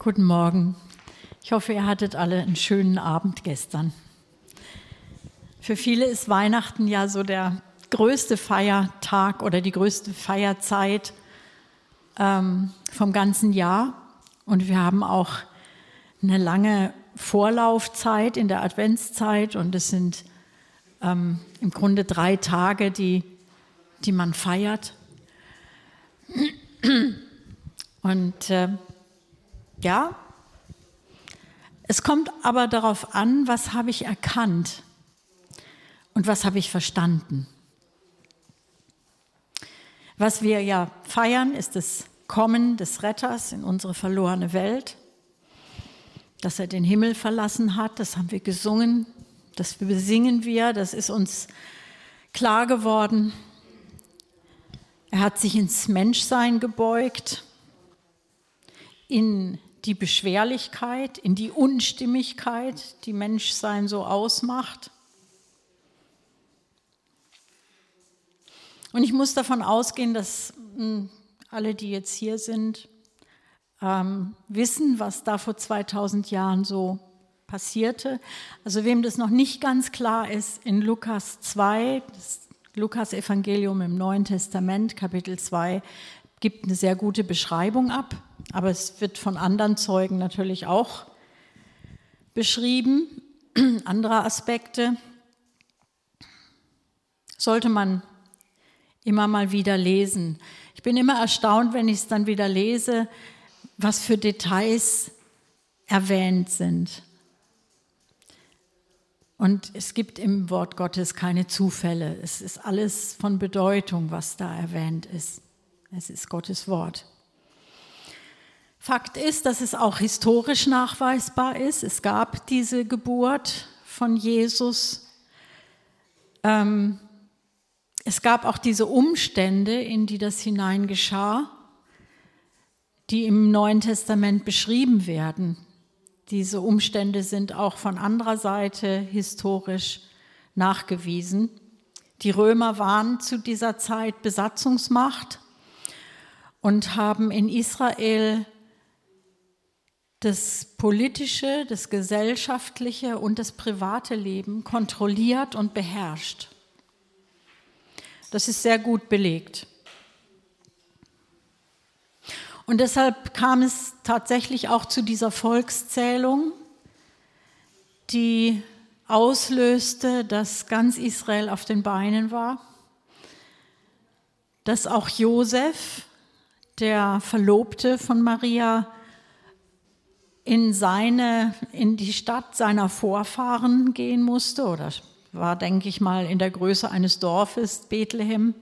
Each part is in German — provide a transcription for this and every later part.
Guten Morgen. Ich hoffe, ihr hattet alle einen schönen Abend gestern. Für viele ist Weihnachten ja so der größte Feiertag oder die größte Feierzeit ähm, vom ganzen Jahr. Und wir haben auch eine lange Vorlaufzeit in der Adventszeit und es sind ähm, im Grunde drei Tage, die, die man feiert. Und äh, ja, es kommt aber darauf an, was habe ich erkannt und was habe ich verstanden. Was wir ja feiern, ist das Kommen des Retters in unsere verlorene Welt, dass er den Himmel verlassen hat, das haben wir gesungen, das besingen wir, das ist uns klar geworden. Er hat sich ins Menschsein gebeugt, in die Beschwerlichkeit, in die Unstimmigkeit, die Menschsein so ausmacht. Und ich muss davon ausgehen, dass hm, alle, die jetzt hier sind, ähm, wissen, was da vor 2000 Jahren so passierte. Also wem das noch nicht ganz klar ist, in Lukas 2, das Lukas Evangelium im Neuen Testament, Kapitel 2, gibt eine sehr gute Beschreibung ab, aber es wird von anderen Zeugen natürlich auch beschrieben. Andere Aspekte sollte man immer mal wieder lesen. Ich bin immer erstaunt, wenn ich es dann wieder lese, was für Details erwähnt sind. Und es gibt im Wort Gottes keine Zufälle. Es ist alles von Bedeutung, was da erwähnt ist. Es ist Gottes Wort. Fakt ist, dass es auch historisch nachweisbar ist. Es gab diese Geburt von Jesus. Ähm, es gab auch diese Umstände, in die das hinein geschah, die im Neuen Testament beschrieben werden. Diese Umstände sind auch von anderer Seite historisch nachgewiesen. Die Römer waren zu dieser Zeit Besatzungsmacht und haben in Israel das politische, das gesellschaftliche und das private Leben kontrolliert und beherrscht. Das ist sehr gut belegt. Und deshalb kam es tatsächlich auch zu dieser Volkszählung, die auslöste, dass ganz Israel auf den Beinen war, dass auch Josef der Verlobte von Maria in seine, in die Stadt seiner Vorfahren gehen musste oder war, denke ich mal, in der Größe eines Dorfes, Bethlehem.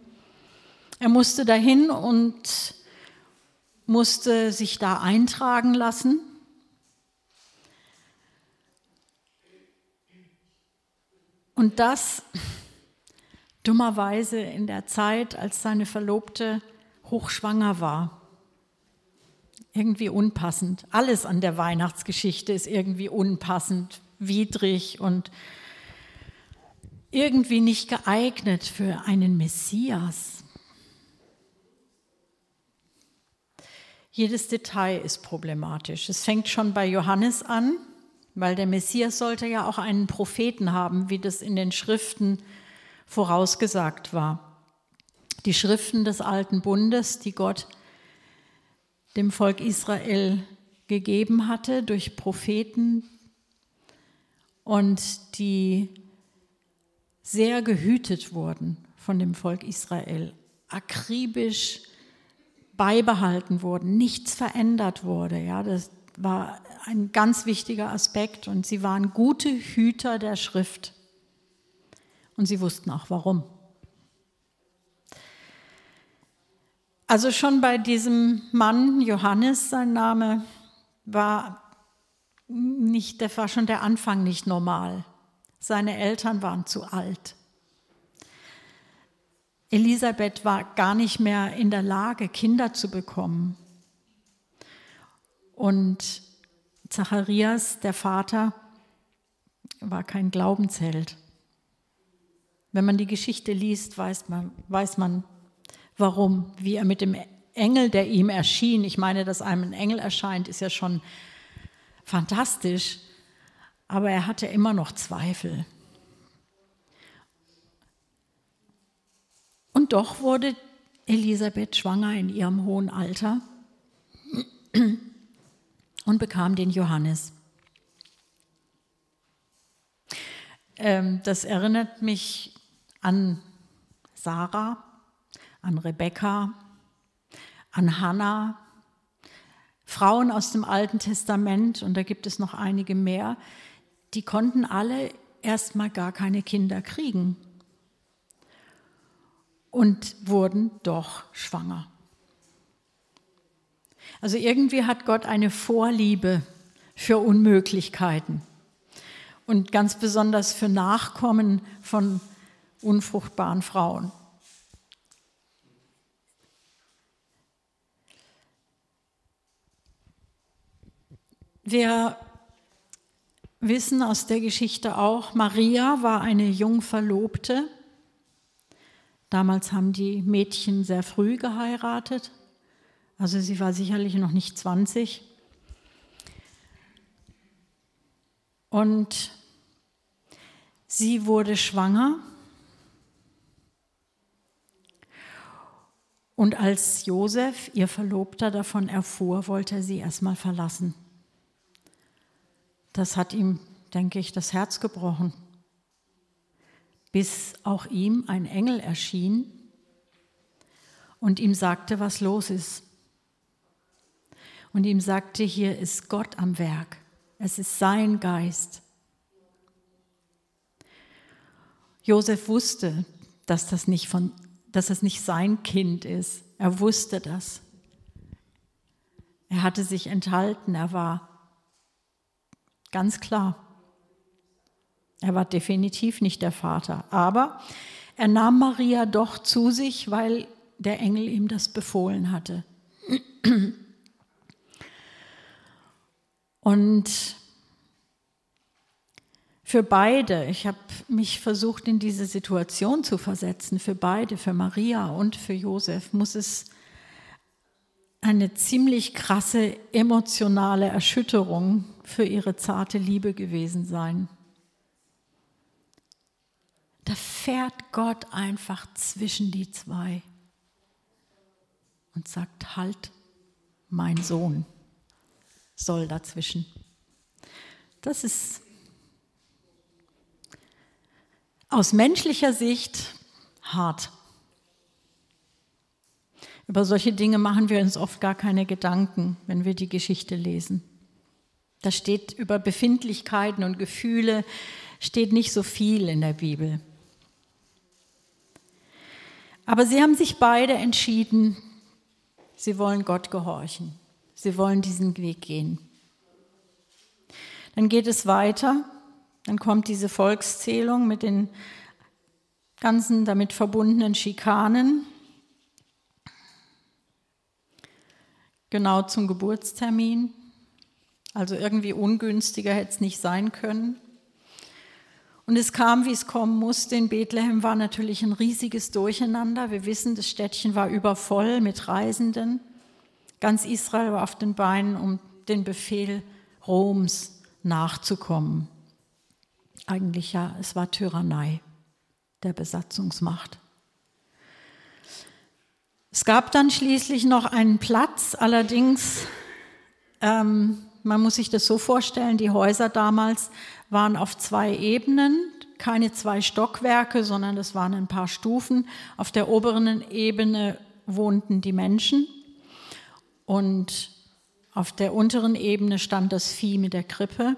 Er musste dahin und musste sich da eintragen lassen. Und das dummerweise in der Zeit, als seine Verlobte hochschwanger war. Irgendwie unpassend. Alles an der Weihnachtsgeschichte ist irgendwie unpassend, widrig und irgendwie nicht geeignet für einen Messias. Jedes Detail ist problematisch. Es fängt schon bei Johannes an, weil der Messias sollte ja auch einen Propheten haben, wie das in den Schriften vorausgesagt war die Schriften des alten Bundes, die Gott dem Volk Israel gegeben hatte durch Propheten und die sehr gehütet wurden von dem Volk Israel, akribisch beibehalten wurden, nichts verändert wurde. Ja, das war ein ganz wichtiger Aspekt und sie waren gute Hüter der Schrift. Und sie wussten auch warum. Also schon bei diesem Mann, Johannes, sein Name, war nicht, der war schon der Anfang nicht normal. Seine Eltern waren zu alt. Elisabeth war gar nicht mehr in der Lage, Kinder zu bekommen. Und Zacharias, der Vater, war kein Glaubensheld. Wenn man die Geschichte liest, weiß man, weiß man Warum? Wie er mit dem Engel, der ihm erschien. Ich meine, dass einem ein Engel erscheint, ist ja schon fantastisch. Aber er hatte immer noch Zweifel. Und doch wurde Elisabeth schwanger in ihrem hohen Alter und bekam den Johannes. Ähm, das erinnert mich an Sarah, an Rebekka, an Hannah, Frauen aus dem Alten Testament, und da gibt es noch einige mehr, die konnten alle erstmal gar keine Kinder kriegen und wurden doch schwanger. Also irgendwie hat Gott eine Vorliebe für Unmöglichkeiten und ganz besonders für Nachkommen von unfruchtbaren Frauen. Wir wissen aus der Geschichte auch, Maria war eine Jungverlobte. Damals haben die Mädchen sehr früh geheiratet. Also sie war sicherlich noch nicht 20. Und sie wurde schwanger. Und als Josef, ihr Verlobter, davon erfuhr, wollte er sie erstmal verlassen. Das hat ihm, denke ich, das Herz gebrochen, bis auch ihm ein Engel erschien und ihm sagte, was los ist. Und ihm sagte, hier ist Gott am Werk, es ist sein Geist. Josef wusste, dass das nicht, von, dass das nicht sein Kind ist. Er wusste das. Er hatte sich enthalten, er war Ganz klar. Er war definitiv nicht der Vater. Aber er nahm Maria doch zu sich, weil der Engel ihm das befohlen hatte. Und für beide, ich habe mich versucht, in diese Situation zu versetzen, für beide, für Maria und für Josef, muss es eine ziemlich krasse emotionale Erschütterung für ihre zarte Liebe gewesen sein. Da fährt Gott einfach zwischen die zwei und sagt, halt, mein Sohn soll dazwischen. Das ist aus menschlicher Sicht hart. Über solche Dinge machen wir uns oft gar keine Gedanken, wenn wir die Geschichte lesen. Da steht über Befindlichkeiten und Gefühle, steht nicht so viel in der Bibel. Aber sie haben sich beide entschieden, sie wollen Gott gehorchen. Sie wollen diesen Weg gehen. Dann geht es weiter. Dann kommt diese Volkszählung mit den ganzen damit verbundenen Schikanen. genau zum Geburtstermin. Also irgendwie ungünstiger hätte es nicht sein können. Und es kam, wie es kommen musste. In Bethlehem war natürlich ein riesiges Durcheinander. Wir wissen, das Städtchen war übervoll mit Reisenden. Ganz Israel war auf den Beinen, um den Befehl Roms nachzukommen. Eigentlich ja, es war Tyrannei der Besatzungsmacht. Es gab dann schließlich noch einen Platz, allerdings, ähm, man muss sich das so vorstellen, die Häuser damals waren auf zwei Ebenen, keine zwei Stockwerke, sondern das waren ein paar Stufen. Auf der oberen Ebene wohnten die Menschen und auf der unteren Ebene stand das Vieh mit der Krippe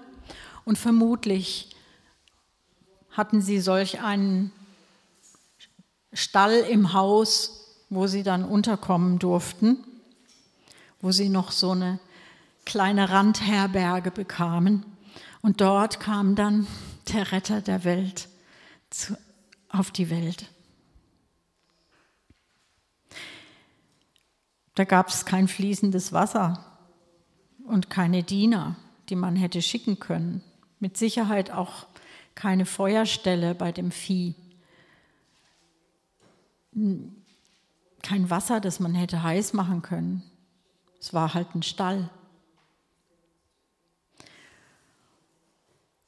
und vermutlich hatten sie solch einen Stall im Haus, wo sie dann unterkommen durften, wo sie noch so eine kleine Randherberge bekamen. Und dort kam dann der Retter der Welt zu, auf die Welt. Da gab es kein fließendes Wasser und keine Diener, die man hätte schicken können. Mit Sicherheit auch keine Feuerstelle bei dem Vieh. kein Wasser, das man hätte heiß machen können. Es war halt ein Stall.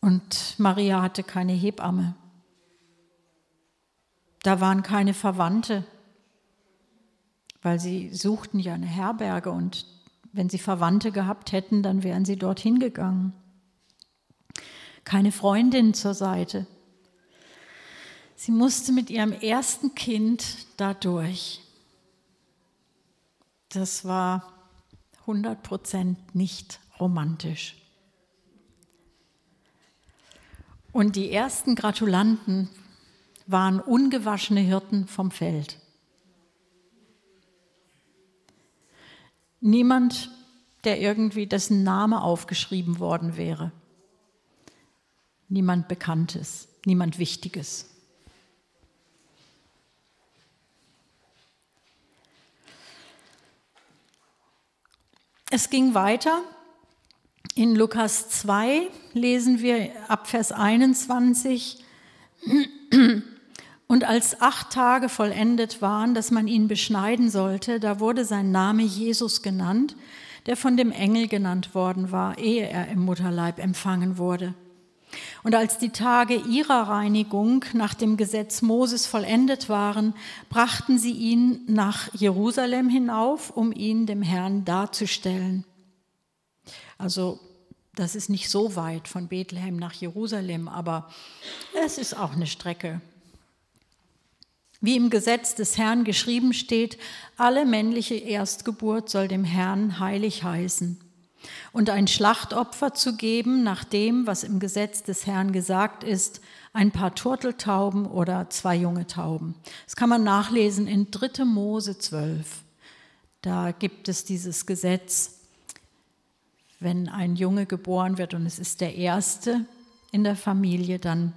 Und Maria hatte keine Hebamme. Da waren keine Verwandte, weil sie suchten ja eine Herberge und wenn sie Verwandte gehabt hätten, dann wären sie dorthin gegangen. Keine Freundin zur Seite. Sie musste mit ihrem ersten Kind dadurch. Das war 100 Prozent nicht romantisch. Und die ersten Gratulanten waren ungewaschene Hirten vom Feld. Niemand, der irgendwie dessen Name aufgeschrieben worden wäre. Niemand Bekanntes, niemand Wichtiges. Es ging weiter. In Lukas 2 lesen wir ab Vers 21, und als acht Tage vollendet waren, dass man ihn beschneiden sollte, da wurde sein Name Jesus genannt, der von dem Engel genannt worden war, ehe er im Mutterleib empfangen wurde. Und als die Tage ihrer Reinigung nach dem Gesetz Moses vollendet waren, brachten sie ihn nach Jerusalem hinauf, um ihn dem Herrn darzustellen. Also das ist nicht so weit von Bethlehem nach Jerusalem, aber es ist auch eine Strecke. Wie im Gesetz des Herrn geschrieben steht, alle männliche Erstgeburt soll dem Herrn heilig heißen und ein Schlachtopfer zu geben, nach dem, was im Gesetz des Herrn gesagt ist, ein paar Turteltauben oder zwei junge Tauben. Das kann man nachlesen in 3. Mose 12. Da gibt es dieses Gesetz, wenn ein Junge geboren wird und es ist der erste in der Familie, dann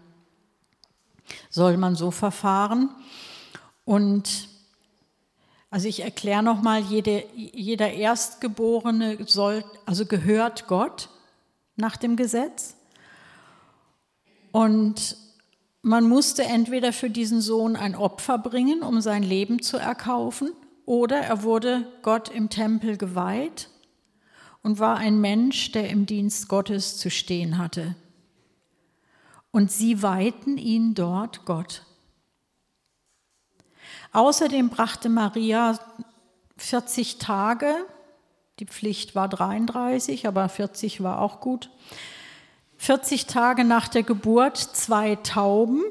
soll man so verfahren. Und also ich erkläre nochmal, jede, jeder Erstgeborene soll, also gehört Gott nach dem Gesetz. Und man musste entweder für diesen Sohn ein Opfer bringen, um sein Leben zu erkaufen, oder er wurde Gott im Tempel geweiht und war ein Mensch, der im Dienst Gottes zu stehen hatte. Und sie weihten ihn dort Gott. Außerdem brachte Maria 40 Tage, die Pflicht war 33, aber 40 war auch gut, 40 Tage nach der Geburt zwei Tauben,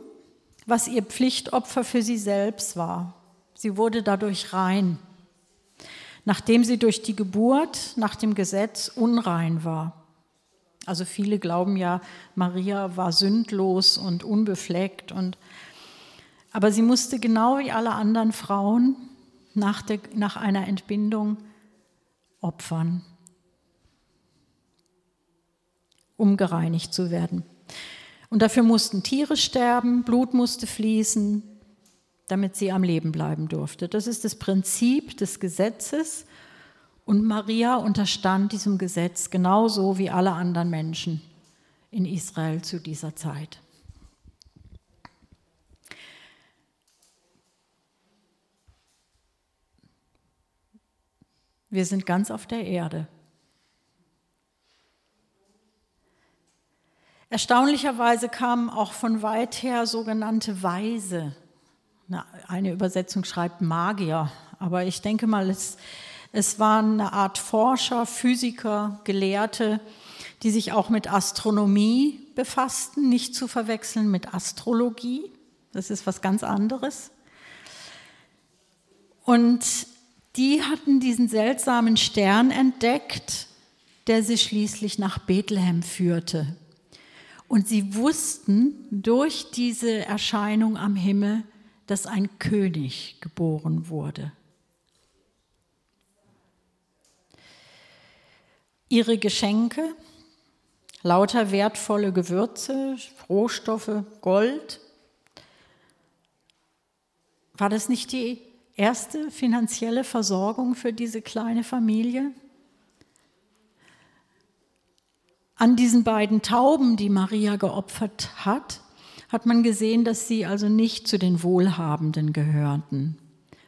was ihr Pflichtopfer für sie selbst war. Sie wurde dadurch rein, nachdem sie durch die Geburt nach dem Gesetz unrein war. Also viele glauben ja, Maria war sündlos und unbefleckt und aber sie musste genau wie alle anderen Frauen nach, der, nach einer Entbindung opfern, um gereinigt zu werden. Und dafür mussten Tiere sterben, Blut musste fließen, damit sie am Leben bleiben durfte. Das ist das Prinzip des Gesetzes. Und Maria unterstand diesem Gesetz genauso wie alle anderen Menschen in Israel zu dieser Zeit. Wir sind ganz auf der Erde. Erstaunlicherweise kamen auch von weit her sogenannte Weise. Eine Übersetzung schreibt Magier, aber ich denke mal, es, es waren eine Art Forscher, Physiker, Gelehrte, die sich auch mit Astronomie befassten, nicht zu verwechseln mit Astrologie. Das ist was ganz anderes. Und die hatten diesen seltsamen Stern entdeckt, der sie schließlich nach Bethlehem führte. Und sie wussten durch diese Erscheinung am Himmel, dass ein König geboren wurde. Ihre Geschenke, lauter wertvolle Gewürze, Rohstoffe, Gold, war das nicht die erste finanzielle Versorgung für diese kleine Familie. An diesen beiden Tauben, die Maria geopfert hat, hat man gesehen, dass sie also nicht zu den Wohlhabenden gehörten,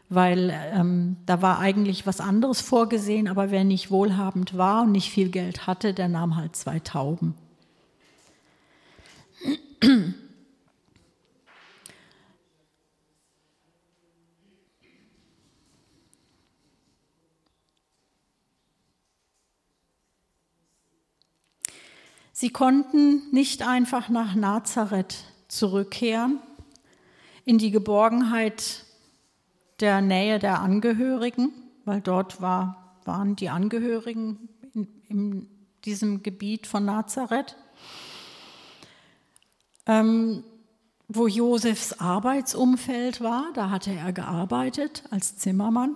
weil ähm, da war eigentlich was anderes vorgesehen, aber wer nicht wohlhabend war und nicht viel Geld hatte, der nahm halt zwei Tauben. Sie konnten nicht einfach nach Nazareth zurückkehren, in die Geborgenheit der Nähe der Angehörigen, weil dort war, waren die Angehörigen in, in diesem Gebiet von Nazareth, ähm, wo Josefs Arbeitsumfeld war. Da hatte er gearbeitet als Zimmermann.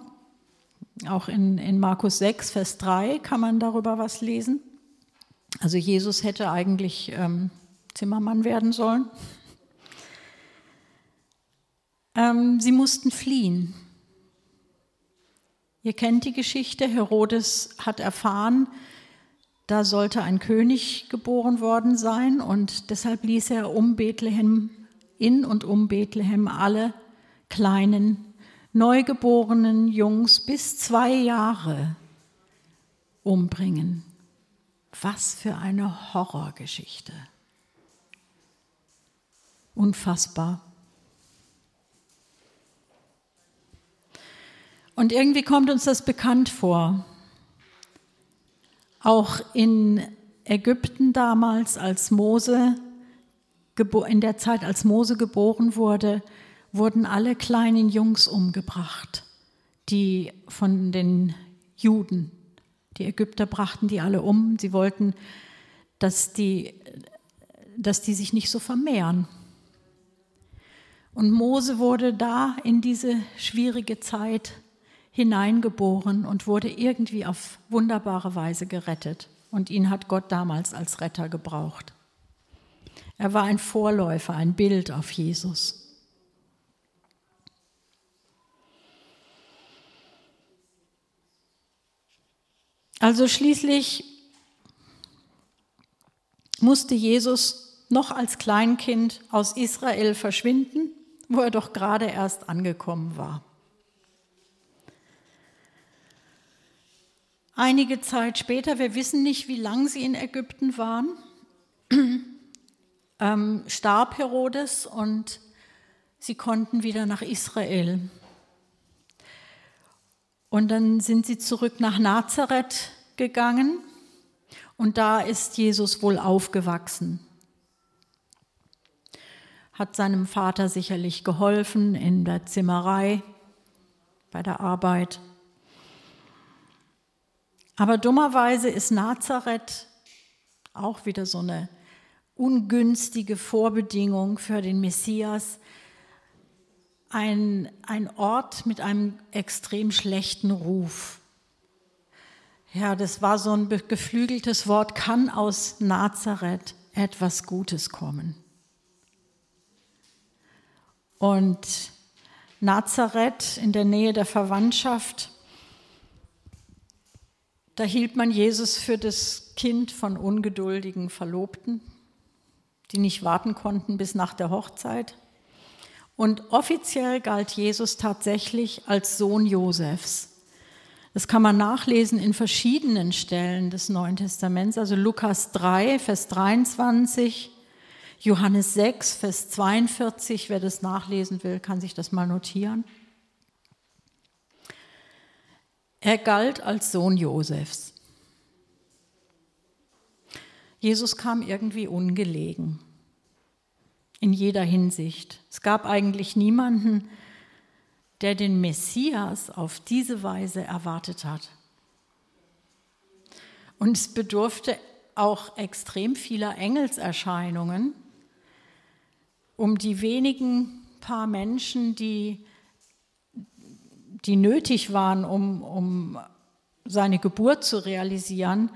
Auch in, in Markus 6, Vers 3 kann man darüber was lesen. Also Jesus hätte eigentlich ähm, Zimmermann werden sollen. Ähm, sie mussten fliehen. Ihr kennt die Geschichte. Herodes hat erfahren, da sollte ein König geboren worden sein und deshalb ließ er um Bethlehem, in und um Bethlehem alle kleinen, neugeborenen Jungs bis zwei Jahre umbringen. Was für eine Horrorgeschichte. Unfassbar. Und irgendwie kommt uns das bekannt vor. Auch in Ägypten damals, als Mose, in der Zeit, als Mose geboren wurde, wurden alle kleinen Jungs umgebracht, die von den Juden die Ägypter brachten die alle um. Sie wollten, dass die, dass die sich nicht so vermehren. Und Mose wurde da in diese schwierige Zeit hineingeboren und wurde irgendwie auf wunderbare Weise gerettet. Und ihn hat Gott damals als Retter gebraucht. Er war ein Vorläufer, ein Bild auf Jesus. Also schließlich musste Jesus noch als Kleinkind aus Israel verschwinden, wo er doch gerade erst angekommen war. Einige Zeit später, wir wissen nicht, wie lange sie in Ägypten waren, ähm, starb Herodes und sie konnten wieder nach Israel. Und dann sind sie zurück nach Nazareth gegangen und da ist Jesus wohl aufgewachsen. Hat seinem Vater sicherlich geholfen in der Zimmerei, bei der Arbeit. Aber dummerweise ist Nazareth auch wieder so eine ungünstige Vorbedingung für den Messias, ein, ein Ort mit einem extrem schlechten Ruf. Ja, das war so ein geflügeltes Wort, kann aus Nazareth etwas Gutes kommen. Und Nazareth in der Nähe der Verwandtschaft, da hielt man Jesus für das Kind von ungeduldigen Verlobten, die nicht warten konnten bis nach der Hochzeit. Und offiziell galt Jesus tatsächlich als Sohn Josefs. Das kann man nachlesen in verschiedenen Stellen des Neuen Testaments, also Lukas 3, Vers 23, Johannes 6, Vers 42. Wer das nachlesen will, kann sich das mal notieren. Er galt als Sohn Josefs. Jesus kam irgendwie ungelegen in jeder Hinsicht. Es gab eigentlich niemanden, der den Messias auf diese Weise erwartet hat. Und es bedurfte auch extrem vieler Engelserscheinungen, um die wenigen paar Menschen, die, die nötig waren, um, um seine Geburt zu realisieren,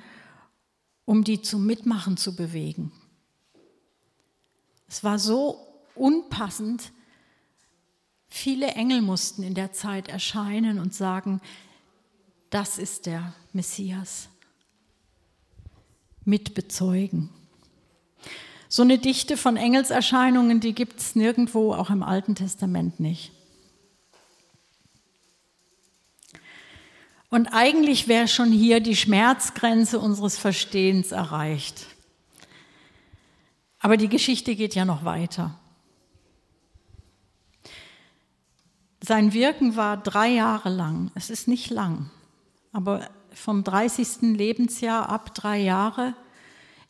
um die zum Mitmachen zu bewegen. Es war so unpassend. Viele Engel mussten in der Zeit erscheinen und sagen, das ist der Messias. Mitbezeugen. So eine Dichte von Engelserscheinungen, die gibt es nirgendwo, auch im Alten Testament nicht. Und eigentlich wäre schon hier die Schmerzgrenze unseres Verstehens erreicht. Aber die Geschichte geht ja noch weiter. Sein Wirken war drei Jahre lang. Es ist nicht lang, aber vom 30. Lebensjahr ab drei Jahre,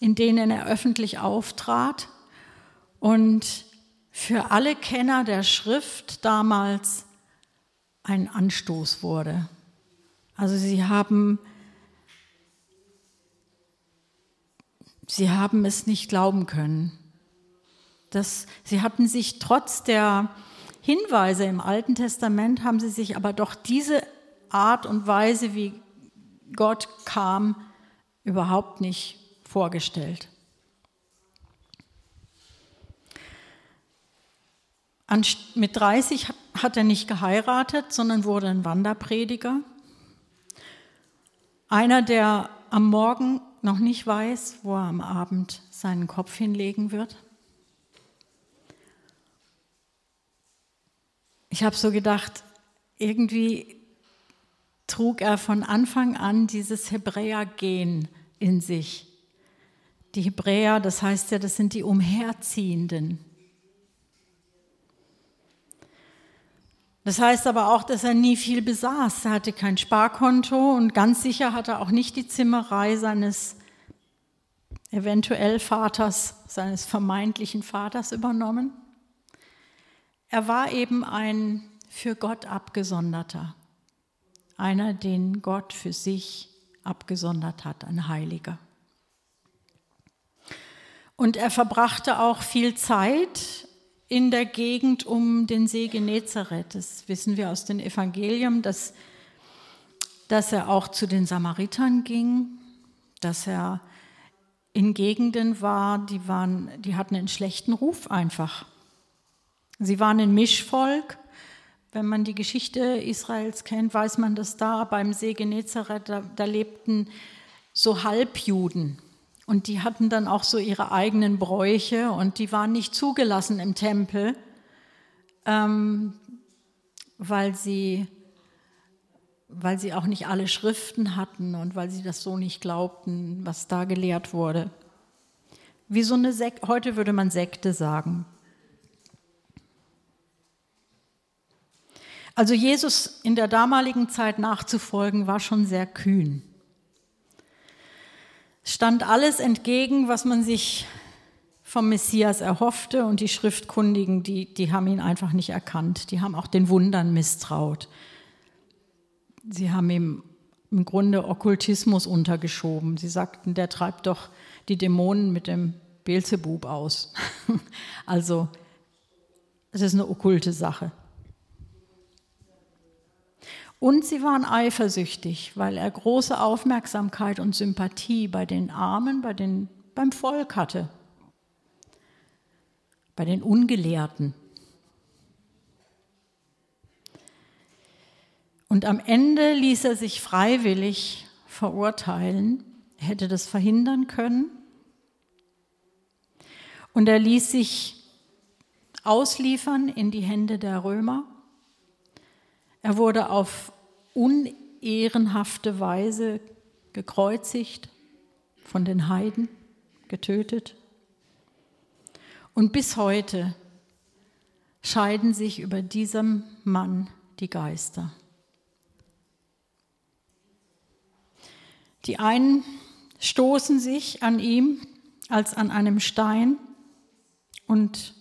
in denen er öffentlich auftrat und für alle Kenner der Schrift damals ein Anstoß wurde. Also sie haben, sie haben es nicht glauben können. Das, sie hatten sich trotz der Hinweise im Alten Testament, haben sie sich aber doch diese Art und Weise, wie Gott kam, überhaupt nicht vorgestellt. mit 30 hat er nicht geheiratet, sondern wurde ein Wanderprediger. Einer, der am Morgen noch nicht weiß, wo er am Abend seinen Kopf hinlegen wird. Ich habe so gedacht, irgendwie trug er von Anfang an dieses Hebräer-Gen in sich. Die Hebräer, das heißt ja, das sind die Umherziehenden. Das heißt aber auch, dass er nie viel besaß. Er hatte kein Sparkonto und ganz sicher hat er auch nicht die Zimmerei seines eventuell Vaters, seines vermeintlichen Vaters übernommen. Er war eben ein für Gott abgesonderter, einer, den Gott für sich abgesondert hat, ein Heiliger. Und er verbrachte auch viel Zeit in der Gegend um den See Genezareth. Das wissen wir aus den Evangelien, dass, dass er auch zu den Samaritern ging, dass er in Gegenden war, die, waren, die hatten einen schlechten Ruf einfach. Sie waren ein Mischvolk. Wenn man die Geschichte Israels kennt, weiß man, dass da beim See Genezareth, da, da lebten so Halbjuden. Und die hatten dann auch so ihre eigenen Bräuche und die waren nicht zugelassen im Tempel, ähm, weil, sie, weil sie auch nicht alle Schriften hatten und weil sie das so nicht glaubten, was da gelehrt wurde. Wie so eine Sekte, heute würde man Sekte sagen. Also Jesus in der damaligen Zeit nachzufolgen, war schon sehr kühn stand alles entgegen, was man sich vom Messias erhoffte und die Schriftkundigen, die, die haben ihn einfach nicht erkannt. Die haben auch den Wundern misstraut. Sie haben ihm im Grunde Okkultismus untergeschoben. Sie sagten, der treibt doch die Dämonen mit dem Beelzebub aus. also, es ist eine okkulte Sache. Und sie waren eifersüchtig, weil er große Aufmerksamkeit und Sympathie bei den Armen, bei den, beim Volk hatte, bei den Ungelehrten. Und am Ende ließ er sich freiwillig verurteilen. Er hätte das verhindern können. Und er ließ sich ausliefern in die Hände der Römer. Er wurde auf unehrenhafte Weise gekreuzigt, von den Heiden getötet. Und bis heute scheiden sich über diesem Mann die Geister. Die einen stoßen sich an ihm als an einem Stein und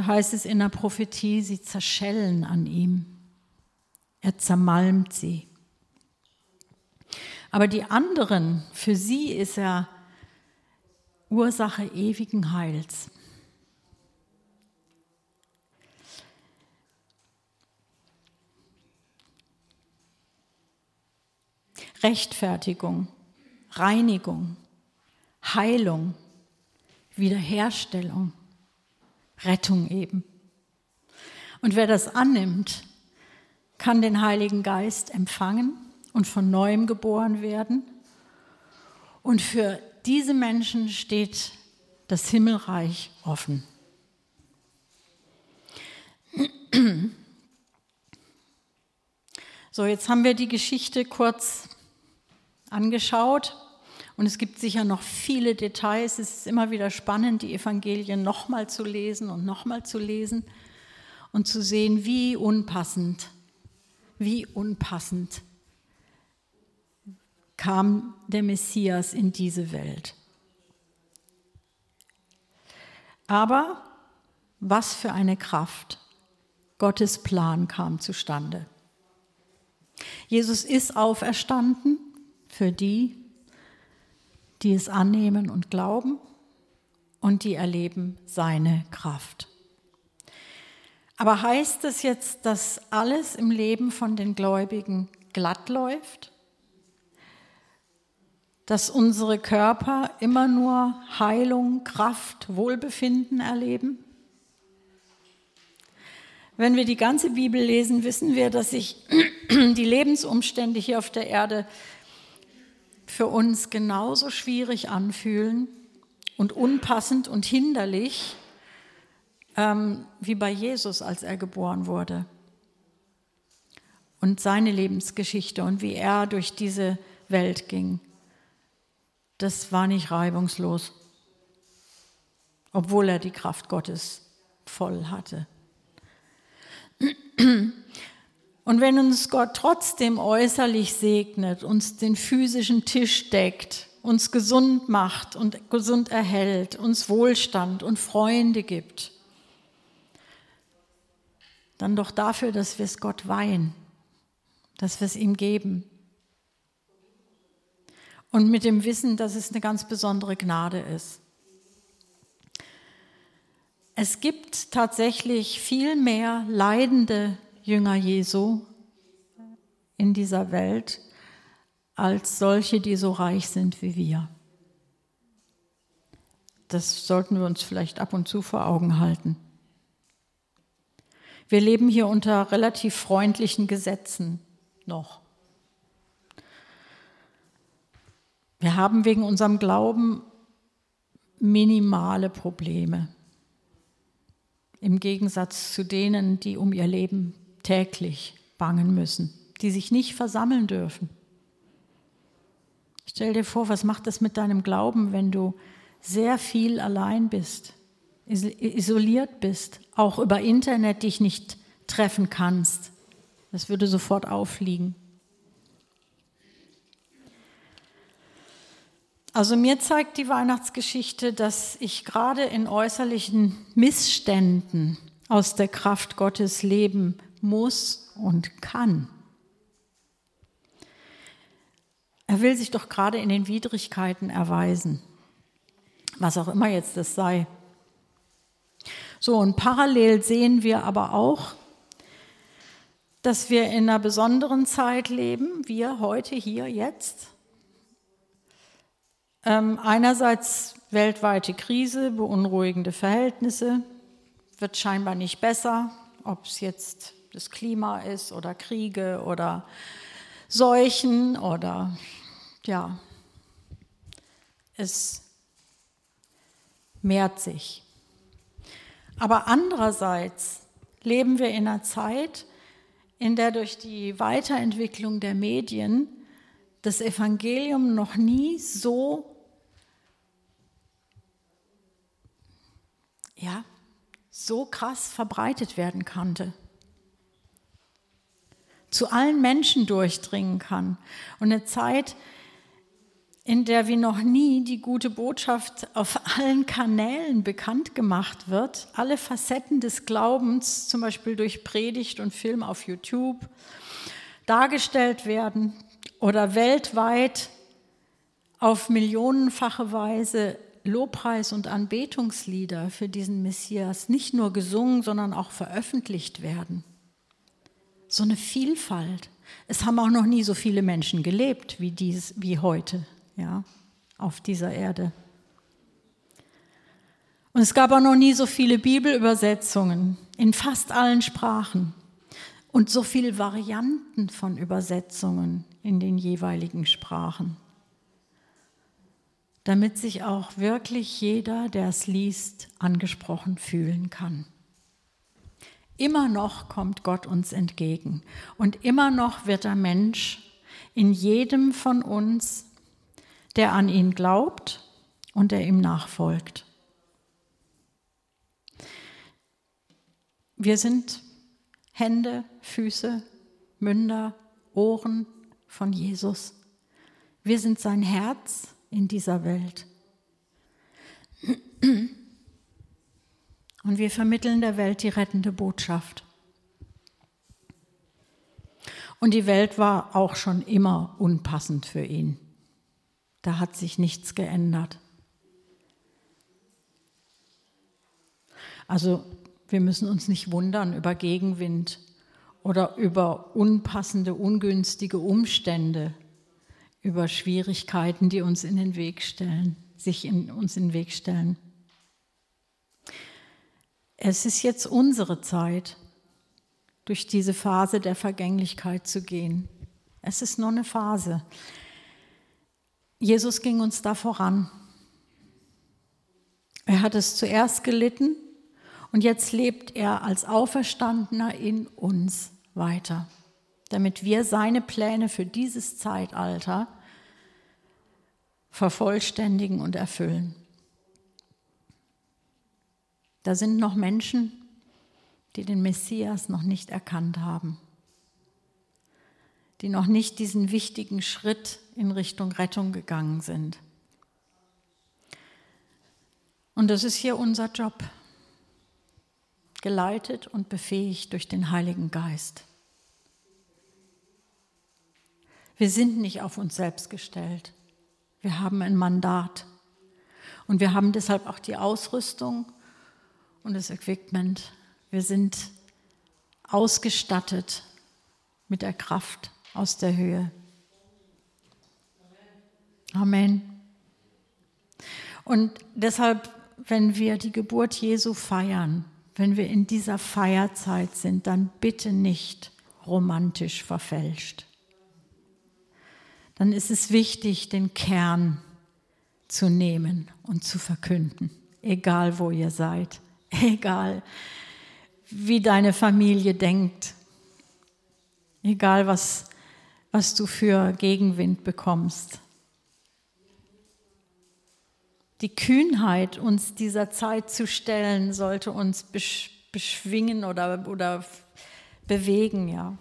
da heißt es in der Prophetie, sie zerschellen an ihm. Er zermalmt sie. Aber die anderen, für sie ist er Ursache ewigen Heils. Rechtfertigung, Reinigung, Heilung, Wiederherstellung, Rettung eben. Und wer das annimmt, kann den Heiligen Geist empfangen und von neuem geboren werden. Und für diese Menschen steht das Himmelreich offen. So, jetzt haben wir die Geschichte kurz angeschaut und es gibt sicher noch viele Details. Es ist immer wieder spannend, die Evangelien nochmal zu lesen und nochmal zu lesen und zu sehen, wie unpassend, wie unpassend kam der Messias in diese Welt. Aber was für eine Kraft. Gottes Plan kam zustande. Jesus ist auferstanden für die, die es annehmen und glauben und die erleben seine Kraft. Aber heißt es jetzt, dass alles im Leben von den Gläubigen glatt läuft? Dass unsere Körper immer nur Heilung, Kraft, Wohlbefinden erleben? Wenn wir die ganze Bibel lesen, wissen wir, dass sich die Lebensumstände hier auf der Erde für uns genauso schwierig anfühlen und unpassend und hinderlich ähm, wie bei Jesus, als er geboren wurde. Und seine Lebensgeschichte und wie er durch diese Welt ging, das war nicht reibungslos, obwohl er die Kraft Gottes voll hatte. Und wenn uns Gott trotzdem äußerlich segnet, uns den physischen Tisch deckt, uns gesund macht und gesund erhält, uns Wohlstand und Freunde gibt, dann doch dafür, dass wir es Gott weihen, dass wir es ihm geben. Und mit dem Wissen, dass es eine ganz besondere Gnade ist. Es gibt tatsächlich viel mehr leidende Jünger Jesu in dieser Welt als solche, die so reich sind wie wir. Das sollten wir uns vielleicht ab und zu vor Augen halten. Wir leben hier unter relativ freundlichen Gesetzen noch. Wir haben wegen unserem Glauben minimale Probleme im Gegensatz zu denen, die um ihr Leben täglich bangen müssen, die sich nicht versammeln dürfen. Stell dir vor, was macht das mit deinem Glauben, wenn du sehr viel allein bist, isoliert bist, auch über Internet dich nicht treffen kannst. Das würde sofort auffliegen. Also mir zeigt die Weihnachtsgeschichte, dass ich gerade in äußerlichen Missständen aus der Kraft Gottes leben muss und kann. Er will sich doch gerade in den Widrigkeiten erweisen, was auch immer jetzt das sei. So, und parallel sehen wir aber auch, dass wir in einer besonderen Zeit leben, wir heute, hier, jetzt, ähm, einerseits weltweite Krise, beunruhigende Verhältnisse, wird scheinbar nicht besser, ob es jetzt das Klima ist oder Kriege oder Seuchen oder ja, es mehrt sich. Aber andererseits leben wir in einer Zeit, in der durch die Weiterentwicklung der Medien das Evangelium noch nie so ja, so krass verbreitet werden konnte. Zu allen Menschen durchdringen kann. Und eine Zeit, in der wie noch nie die gute Botschaft auf allen Kanälen bekannt gemacht wird, alle Facetten des Glaubens, zum Beispiel durch Predigt und Film auf YouTube, dargestellt werden oder weltweit auf millionenfache Weise Lobpreis und Anbetungslieder für diesen Messias nicht nur gesungen, sondern auch veröffentlicht werden. So eine Vielfalt. Es haben auch noch nie so viele Menschen gelebt wie, dies, wie heute ja, auf dieser Erde. Und es gab auch noch nie so viele Bibelübersetzungen in fast allen Sprachen und so viele Varianten von Übersetzungen in den jeweiligen Sprachen damit sich auch wirklich jeder, der es liest, angesprochen fühlen kann. Immer noch kommt Gott uns entgegen und immer noch wird der Mensch in jedem von uns, der an ihn glaubt und der ihm nachfolgt. Wir sind Hände, Füße, Münder, Ohren von Jesus. Wir sind sein Herz in dieser Welt. Und wir vermitteln der Welt die rettende Botschaft. Und die Welt war auch schon immer unpassend für ihn. Da hat sich nichts geändert. Also wir müssen uns nicht wundern über Gegenwind oder über unpassende, ungünstige Umstände, über Schwierigkeiten, die uns in den Weg stellen, sich in uns in den Weg stellen. Es ist jetzt unsere Zeit, durch diese Phase der Vergänglichkeit zu gehen. Es ist nur eine Phase. Jesus ging uns da voran. Er hat es zuerst gelitten und jetzt lebt er als Auferstandener in uns weiter, damit wir seine Pläne für dieses Zeitalter vervollständigen und erfüllen. Da sind noch Menschen, die den Messias noch nicht erkannt haben, die noch nicht diesen wichtigen Schritt in Richtung Rettung gegangen sind. Und das ist hier unser Job geleitet und befähigt durch den Heiligen Geist. Wir sind nicht auf uns selbst gestellt. Wir haben ein Mandat. Und wir haben deshalb auch die Ausrüstung und das Equipment. Wir sind ausgestattet mit der Kraft aus der Höhe. Amen. Und deshalb, wenn wir die Geburt Jesu feiern, wenn wir in dieser Feierzeit sind, dann bitte nicht romantisch verfälscht. Dann ist es wichtig, den Kern zu nehmen und zu verkünden, egal wo ihr seid, egal wie deine Familie denkt, egal was, was du für Gegenwind bekommst die Kühnheit, uns dieser Zeit zu stellen, sollte uns beschwingen oder, oder bewegen, ja.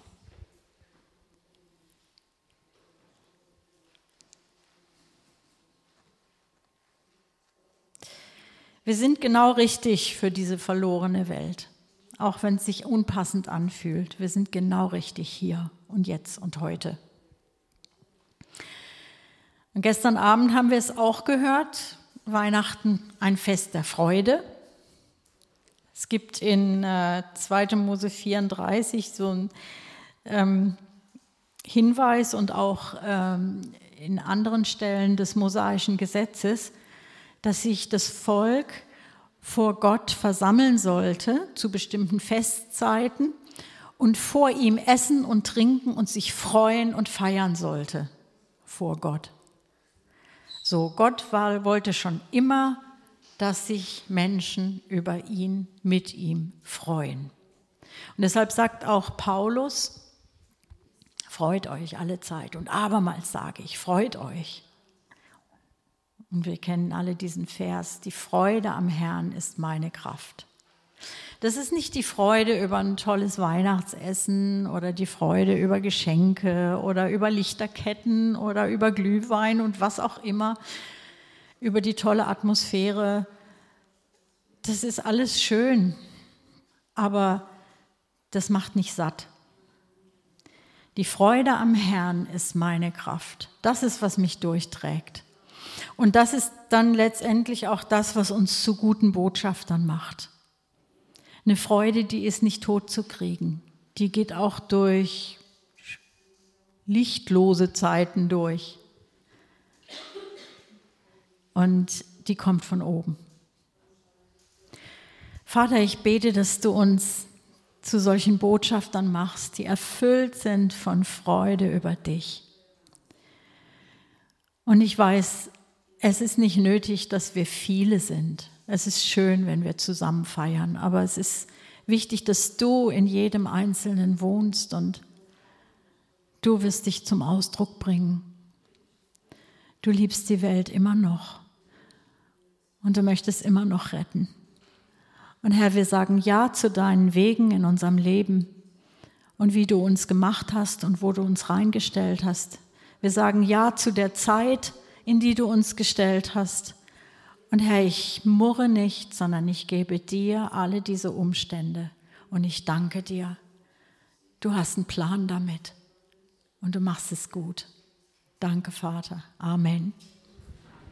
Wir sind genau richtig für diese verlorene Welt, auch wenn es sich unpassend anfühlt. Wir sind genau richtig hier und jetzt und heute. Und gestern Abend haben wir es auch gehört, Weihnachten ein Fest der Freude. Es gibt in äh, 2. Mose 34 so einen ähm, Hinweis und auch ähm, in anderen Stellen des mosaischen Gesetzes, dass sich das Volk vor Gott versammeln sollte zu bestimmten Festzeiten und vor ihm essen und trinken und sich freuen und feiern sollte vor Gott. So, Gott war, wollte schon immer, dass sich Menschen über ihn, mit ihm freuen. Und deshalb sagt auch Paulus, freut euch alle Zeit. Und abermals sage ich, freut euch. Und wir kennen alle diesen Vers, die Freude am Herrn ist meine Kraft. Das ist nicht die Freude über ein tolles Weihnachtsessen oder die Freude über Geschenke oder über Lichterketten oder über Glühwein und was auch immer, über die tolle Atmosphäre. Das ist alles schön, aber das macht nicht satt. Die Freude am Herrn ist meine Kraft. Das ist, was mich durchträgt. Und das ist dann letztendlich auch das, was uns zu guten Botschaftern macht. Eine Freude, die ist nicht tot zu kriegen. Die geht auch durch lichtlose Zeiten durch. Und die kommt von oben. Vater, ich bete, dass du uns zu solchen Botschaftern machst, die erfüllt sind von Freude über dich. Und ich weiß, es ist nicht nötig, dass wir viele sind. Es ist schön, wenn wir zusammen feiern, aber es ist wichtig, dass du in jedem Einzelnen wohnst und du wirst dich zum Ausdruck bringen. Du liebst die Welt immer noch und du möchtest immer noch retten. Und Herr, wir sagen Ja zu deinen Wegen in unserem Leben und wie du uns gemacht hast und wo du uns reingestellt hast. Wir sagen Ja zu der Zeit, in die du uns gestellt hast. Und Herr, ich murre nicht, sondern ich gebe dir alle diese Umstände und ich danke dir. Du hast einen Plan damit und du machst es gut. Danke, Vater. Amen.